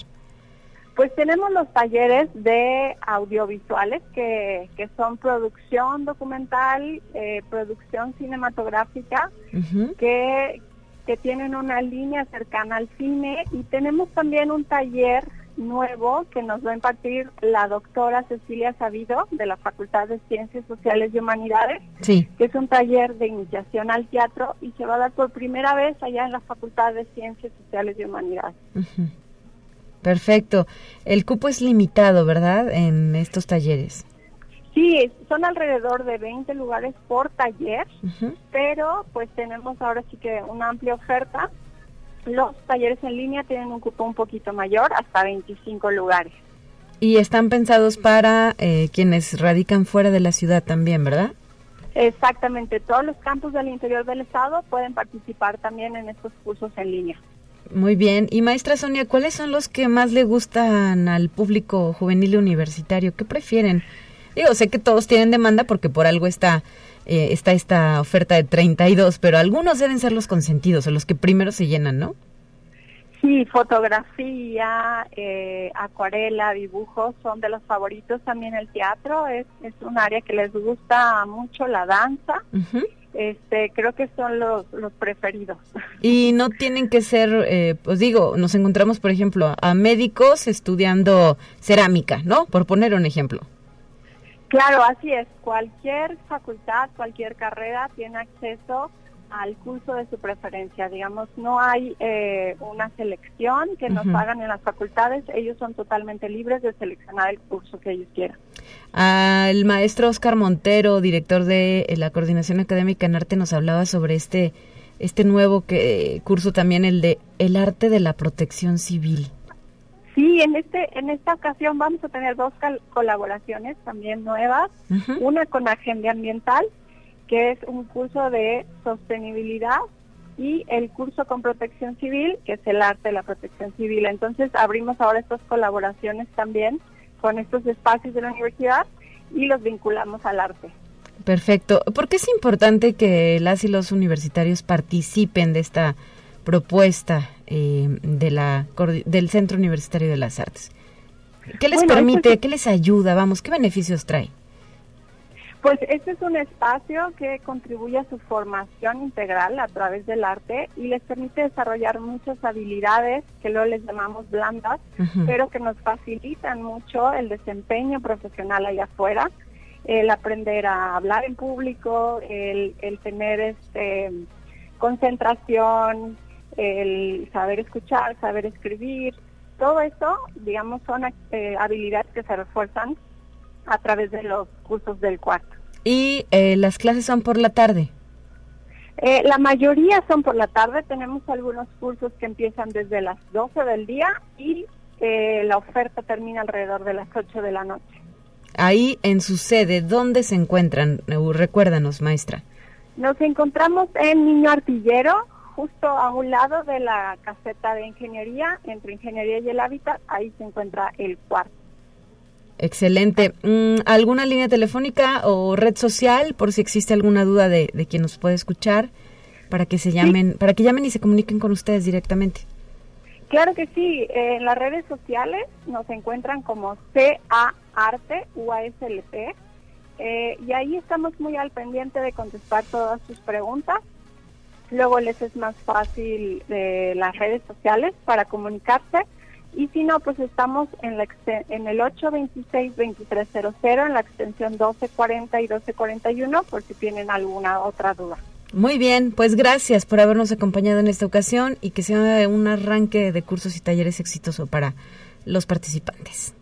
Pues tenemos los talleres de audiovisuales que, que son producción documental, eh, producción cinematográfica, que, que tienen una línea cercana al cine y tenemos también un taller nuevo que nos va a impartir la doctora Cecilia Sabido de la Facultad de Ciencias Sociales y Humanidades, que es un taller de iniciación al teatro y se va a dar por primera vez allá en la Facultad de Ciencias Sociales y Humanidades. Perfecto. El cupo es limitado, ¿verdad? En estos talleres. Sí, son alrededor de 20 lugares por taller, pero pues tenemos ahora sí que una amplia oferta los talleres en línea tienen un cupo un poquito mayor, hasta 25 lugares. Y están pensados para eh, quienes radican fuera de la ciudad también, ¿verdad? Exactamente, todos los campos del interior del estado pueden participar también en estos cursos en línea. Muy bien. Y maestra Sonia, ¿cuáles son los que más le gustan al público juvenil y universitario? ¿Qué prefieren? Digo, sé que todos tienen demanda porque por algo está eh, está esta oferta de 32, pero algunos deben ser los consentidos o los que primero se llenan, ¿no? Sí, fotografía, eh, acuarela, dibujos son de los favoritos. También el teatro es, es un área que les gusta mucho, la danza. Este, creo que son los, los preferidos. Y no tienen que ser, eh, pues digo, nos encontramos, por ejemplo, a médicos estudiando cerámica, ¿no? Por poner un ejemplo. Claro, así es. Cualquier facultad, cualquier carrera tiene acceso al curso de su preferencia. Digamos, no hay eh, una selección que nos hagan en las facultades. Ellos son totalmente libres de seleccionar el curso que ellos quieran. El maestro Oscar Montero, director de eh, la Coordinación Académica en Arte, nos hablaba sobre este este nuevo que, curso también, el de el arte de la protección civil. Sí, en este en esta ocasión vamos a tener dos colaboraciones también nuevas. Una con Agenda Ambiental, que es un curso de sostenibilidad, y el curso con Protección Civil, que es el arte de la protección civil. Entonces abrimos ahora estas colaboraciones también con estos espacios de la universidad y los vinculamos al arte. Perfecto. ¿Por qué es importante que las y los universitarios participen de esta propuesta eh, de la, del Centro Universitario de las Artes? ¿Qué les permite? ¿Qué les ayuda? Vamos, ¿qué beneficios trae? Pues este es un espacio que contribuye a su formación integral a través del arte y les permite desarrollar muchas habilidades que luego les llamamos blandas, pero que nos facilitan mucho el desempeño profesional allá afuera, el aprender a hablar en público, el, tener este concentración, el saber escuchar, saber escribir, todo eso, digamos, son eh, habilidades que se refuerzan a través de los cursos del cuarto. ¿Y eh, las clases son por la tarde? Eh, la mayoría son por la tarde. Tenemos algunos cursos que empiezan desde las 12 del día y eh, la oferta termina alrededor de las 8 de la noche. Ahí en su sede, ¿dónde se encuentran? Recuérdanos, maestra. Nos encontramos en Niño Artillero, justo a un lado de la caseta de ingeniería, entre ingeniería y el hábitat, ahí se encuentra el cuarto. Excelente. Mm, ¿Alguna línea telefónica o red social por si existe alguna duda de, de quien nos puede escuchar para que se llamen, para que llamen y se comuniquen con ustedes directamente? Claro que sí. En las redes sociales nos encuentran como CA Arte UASLP eh, y ahí estamos muy al pendiente de contestar todas sus preguntas. Luego les es más fácil de las redes sociales para comunicarse y si no, pues estamos en, la, en el 826-2300, en la extensión 1240 y 1241, por si tienen alguna otra duda. Muy bien, pues gracias por habernos acompañado en esta ocasión y que sea un arranque de cursos y talleres exitoso para los participantes.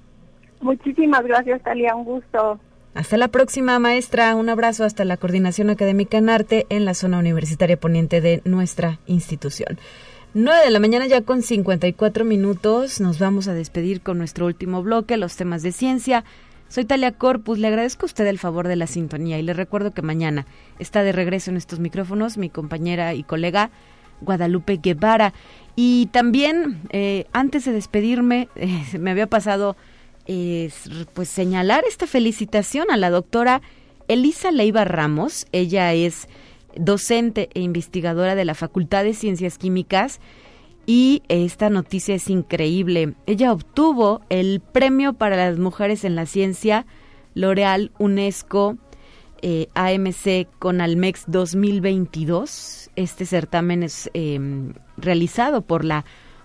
Muchísimas gracias, Talia, un gusto. Hasta la próxima, maestra. Un abrazo hasta la Coordinación Académica en Arte en la zona universitaria poniente de nuestra institución. 9 de la mañana ya con 54 minutos. Nos vamos a despedir con nuestro último bloque, los temas de ciencia. Soy Talia Corpus, le agradezco a usted el favor de la sintonía y le recuerdo que mañana está de regreso en estos micrófonos mi compañera y colega Guadalupe Guevara. Y también, eh, antes de despedirme, me había pasado pues señalar esta felicitación a la doctora Elisa Leiva Ramos. Ella es docente e investigadora de la Facultad de Ciencias Químicas. Y esta noticia es increíble. Ella obtuvo el premio para las mujeres en la ciencia L'Oreal UNESCO eh, AMC con Almex 2022. Este certamen es em, realizado por la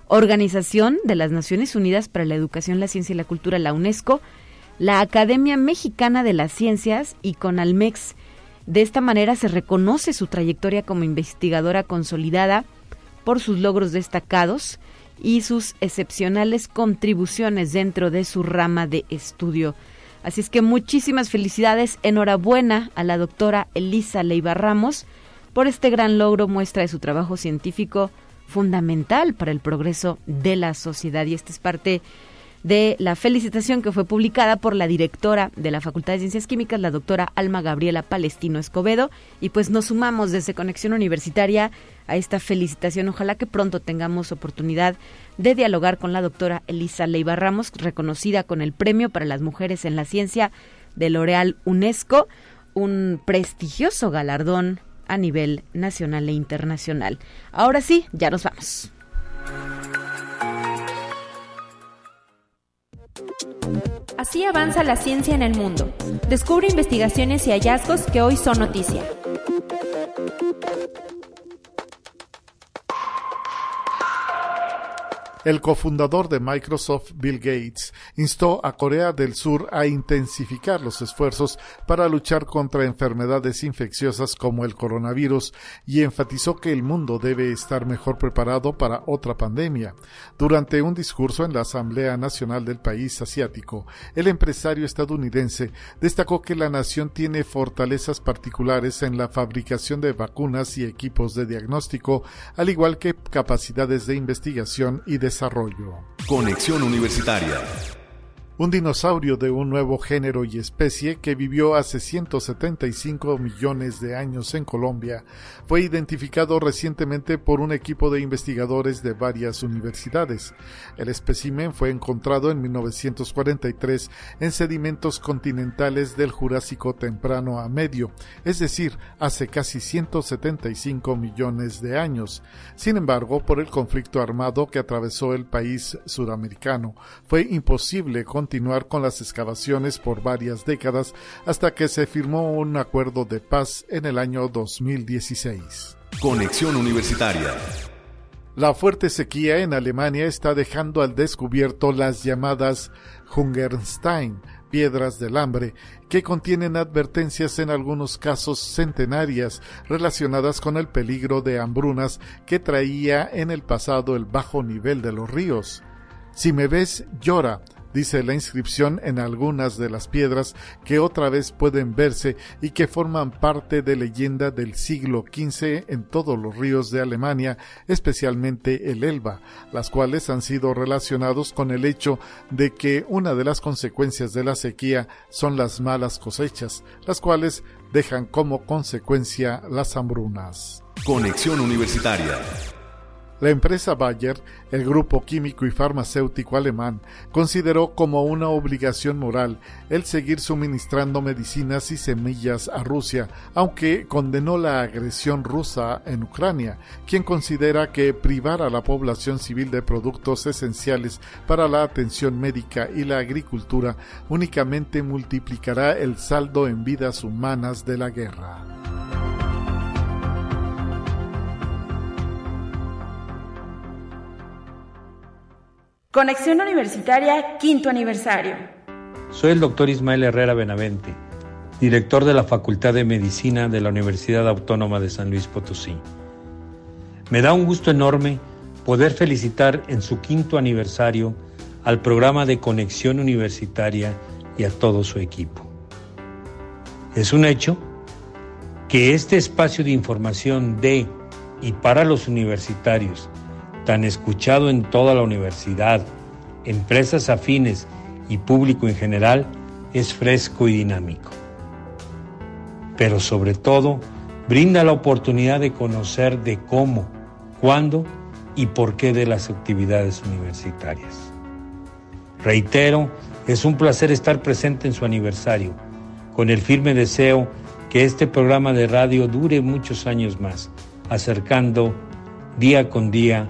Organización de las Naciones Unidas para la Educación, la Ciencia y la Cultura, la UNESCO, la Academia Mexicana de las Ciencias y con Almex de esta manera se reconoce su trayectoria como investigadora consolidada por sus logros destacados y sus excepcionales contribuciones dentro de su rama de estudio. Así es que muchísimas felicidades, enhorabuena a la doctora Elisa Leiva Ramos por este gran logro, muestra de su trabajo científico fundamental para el progreso de la sociedad. Y esta es parte de la felicitación que fue publicada por la directora de la Facultad de Ciencias Químicas, la doctora Alma Gabriela Palestino Escobedo. Y pues nos sumamos desde Conexión Universitaria a esta felicitación. Ojalá que pronto tengamos oportunidad de dialogar con la doctora Elisa Leiva Ramos, reconocida con el Premio para las Mujeres en la Ciencia de L'Oreal UNESCO, un prestigioso galardón a nivel nacional e internacional. Ahora sí, ya nos vamos. Así avanza la ciencia en el mundo. Descubre investigaciones y hallazgos que hoy son noticia. El cofundador de Microsoft, Bill Gates, instó a Corea del Sur a intensificar los esfuerzos para luchar contra enfermedades infecciosas como el coronavirus y enfatizó que el mundo debe estar mejor preparado para otra pandemia. Durante un discurso en la Asamblea Nacional del país asiático, el empresario estadounidense destacó que la nación tiene fortalezas particulares en la fabricación de vacunas y equipos de diagnóstico, al igual que capacidades de investigación y de desarrollo. Conexión Universitaria. Un dinosaurio de un nuevo género y especie que vivió hace 175 millones de años en Colombia, fue identificado recientemente por un equipo de investigadores de varias universidades. El espécimen fue encontrado en 1943 en sedimentos continentales del Jurásico temprano a medio, es decir, hace casi 175 millones de años. Sin embargo, por el conflicto armado que atravesó el país sudamericano, fue imposible continuar con las excavaciones por varias décadas hasta que se firmó un acuerdo de paz en el año 2016. Conexión Universitaria. La fuerte sequía en Alemania está dejando al descubierto las llamadas Hungerstein, piedras del hambre, que contienen advertencias en algunos casos centenarias relacionadas con el peligro de hambrunas que traía en el pasado el bajo nivel de los ríos. Si me ves, llora, dice la inscripción en algunas de las piedras que otra vez pueden verse y que forman parte de leyenda del siglo XV en todos los ríos de Alemania, especialmente el Elba, las cuales han sido relacionados con el hecho de que una de las consecuencias de la sequía son las malas cosechas, las cuales dejan como consecuencia las hambrunas. Conexión Universitaria. La empresa Bayer, el grupo químico y farmacéutico alemán, consideró como una obligación moral el seguir suministrando medicinas y semillas a Rusia, aunque condenó la agresión rusa en Ucrania, quien considera que privar a la población civil de productos esenciales para la atención médica y la agricultura únicamente multiplicará el saldo en vidas humanas de la guerra. Conexión Universitaria, quinto aniversario. Soy el doctor Ismael Herrera Benavente, director de la Facultad de Medicina de la Universidad Autónoma de San Luis Potosí. Me da un gusto enorme poder felicitar en su quinto aniversario al programa de Conexión Universitaria y a todo su equipo. Es un hecho que este espacio de información de y para los universitarios tan escuchado en toda la universidad, empresas afines y público en general, es fresco y dinámico. Pero sobre todo, brinda la oportunidad de conocer de cómo, cuándo y por qué de las actividades universitarias. Reitero, es un placer estar presente en su aniversario, con el firme deseo que este programa de radio dure muchos años más, acercando día con día